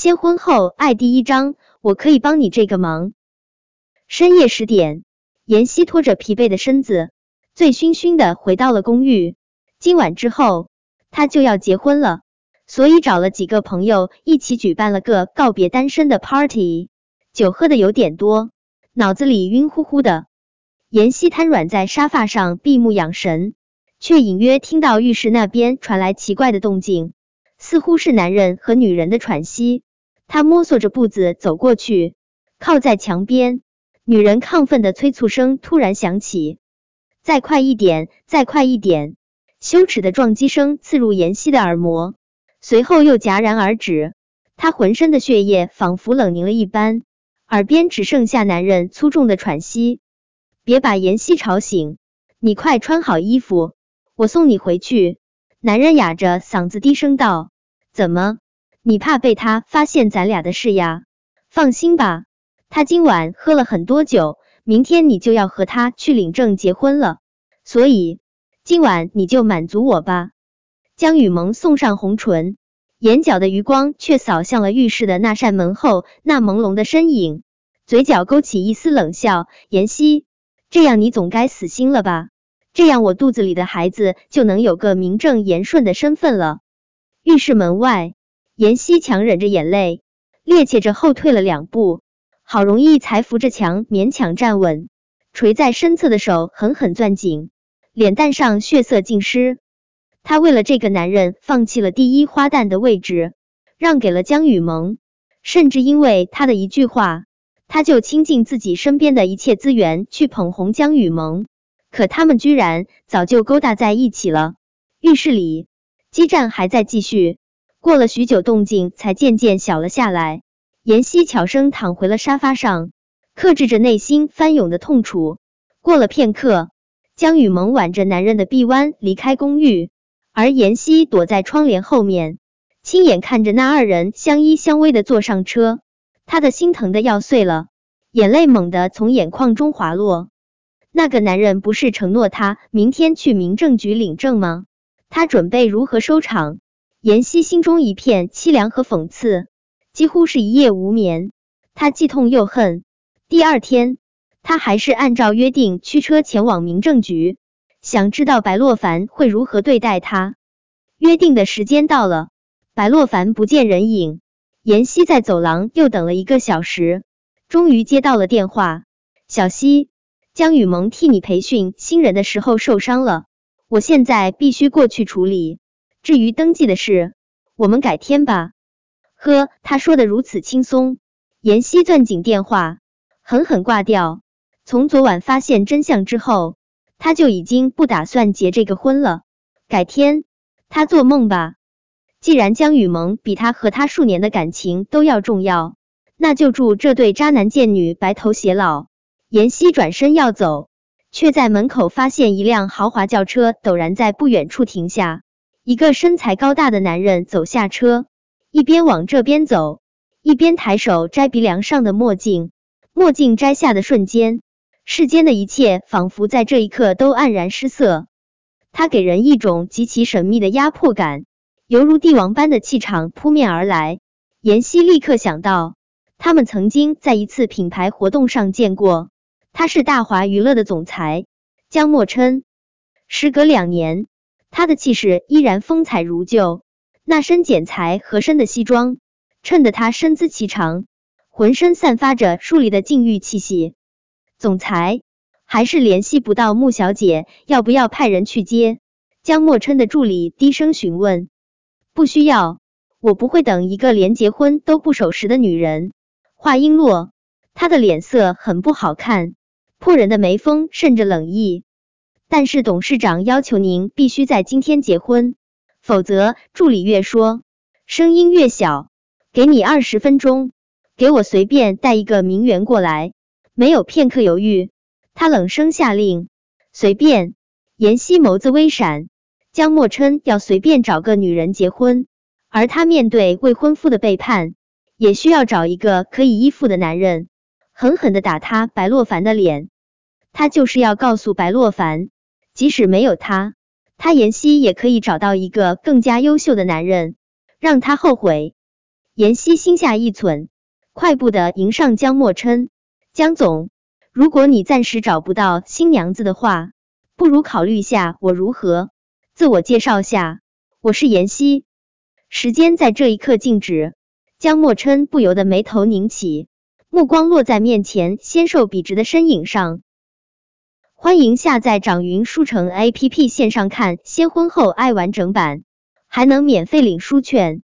先婚后爱第一章，我可以帮你这个忙。深夜十点，妍希拖着疲惫的身子，醉醺醺的回到了公寓。今晚之后，她就要结婚了，所以找了几个朋友一起举办了个告别单身的 party。酒喝的有点多，脑子里晕乎乎的。妍希瘫软在沙发上闭目养神，却隐约听到浴室那边传来奇怪的动静，似乎是男人和女人的喘息。他摸索着步子走过去，靠在墙边。女人亢奋的催促声突然响起，再快一点，再快一点！羞耻的撞击声刺入妍希的耳膜，随后又戛然而止。她浑身的血液仿佛冷凝了一般，耳边只剩下男人粗重的喘息。别把妍希吵醒，你快穿好衣服，我送你回去。男人哑着嗓子低声道：“怎么？你怕被他发现咱俩的事呀？放心吧。”他今晚喝了很多酒，明天你就要和他去领证结婚了，所以今晚你就满足我吧。江雨萌送上红唇，眼角的余光却扫向了浴室的那扇门后那朦胧的身影，嘴角勾起一丝冷笑。妍希，这样你总该死心了吧？这样我肚子里的孩子就能有个名正言顺的身份了。浴室门外，妍希强忍着眼泪，趔趄着后退了两步。好容易才扶着墙勉强站稳，垂在身侧的手狠狠攥紧，脸蛋上血色尽失。他为了这个男人放弃了第一花旦的位置，让给了江雨萌，甚至因为他的一句话，他就倾尽自己身边的一切资源去捧红江雨萌。可他们居然早就勾搭在一起了。浴室里激战还在继续，过了许久，动静才渐渐小了下来。妍希悄声躺回了沙发上，克制着内心翻涌的痛楚。过了片刻，江雨萌挽着男人的臂弯离开公寓，而妍希躲在窗帘后面，亲眼看着那二人相依相偎的坐上车，她的心疼的要碎了，眼泪猛地从眼眶中滑落。那个男人不是承诺她明天去民政局领证吗？他准备如何收场？妍希心中一片凄凉和讽刺。几乎是一夜无眠，他既痛又恨。第二天，他还是按照约定驱车前往民政局，想知道白洛凡会如何对待他。约定的时间到了，白洛凡不见人影。妍希在走廊又等了一个小时，终于接到了电话：“小希，江雨萌替你培训新人的时候受伤了，我现在必须过去处理。至于登记的事，我们改天吧。”呵，他说的如此轻松。妍希攥紧电话，狠狠挂掉。从昨晚发现真相之后，他就已经不打算结这个婚了。改天，他做梦吧。既然江雨萌比他和他数年的感情都要重要，那就祝这对渣男贱女白头偕老。妍希转身要走，却在门口发现一辆豪华轿车陡然在不远处停下，一个身材高大的男人走下车。一边往这边走，一边抬手摘鼻梁上的墨镜。墨镜摘下的瞬间，世间的一切仿佛在这一刻都黯然失色。他给人一种极其神秘的压迫感，犹如帝王般的气场扑面而来。妍希立刻想到，他们曾经在一次品牌活动上见过。他是大华娱乐的总裁江墨琛。时隔两年，他的气势依然风采如旧。那身剪裁合身的西装，衬得他身姿颀长，浑身散发着疏离的禁欲气息。总裁，还是联系不到穆小姐，要不要派人去接？江墨琛的助理低声询问。不需要，我不会等一个连结婚都不守时的女人。话音落，他的脸色很不好看，破人的眉峰渗着冷意。但是董事长要求您必须在今天结婚。否则，助理越说，声音越小。给你二十分钟，给我随便带一个名媛过来。没有片刻犹豫，他冷声下令：随便。妍希眸子微闪，江墨琛要随便找个女人结婚，而他面对未婚夫的背叛，也需要找一个可以依附的男人，狠狠的打他白洛凡的脸。他就是要告诉白洛凡，即使没有他。他妍希也可以找到一个更加优秀的男人，让他后悔。妍希心下一忖，快步的迎上江默琛。江总，如果你暂时找不到新娘子的话，不如考虑下我如何？自我介绍下，我是妍希。时间在这一刻静止，江默琛不由得眉头拧起，目光落在面前纤瘦笔直的身影上。欢迎下载掌云书城 APP 线上看先婚后爱完整版，还能免费领书券。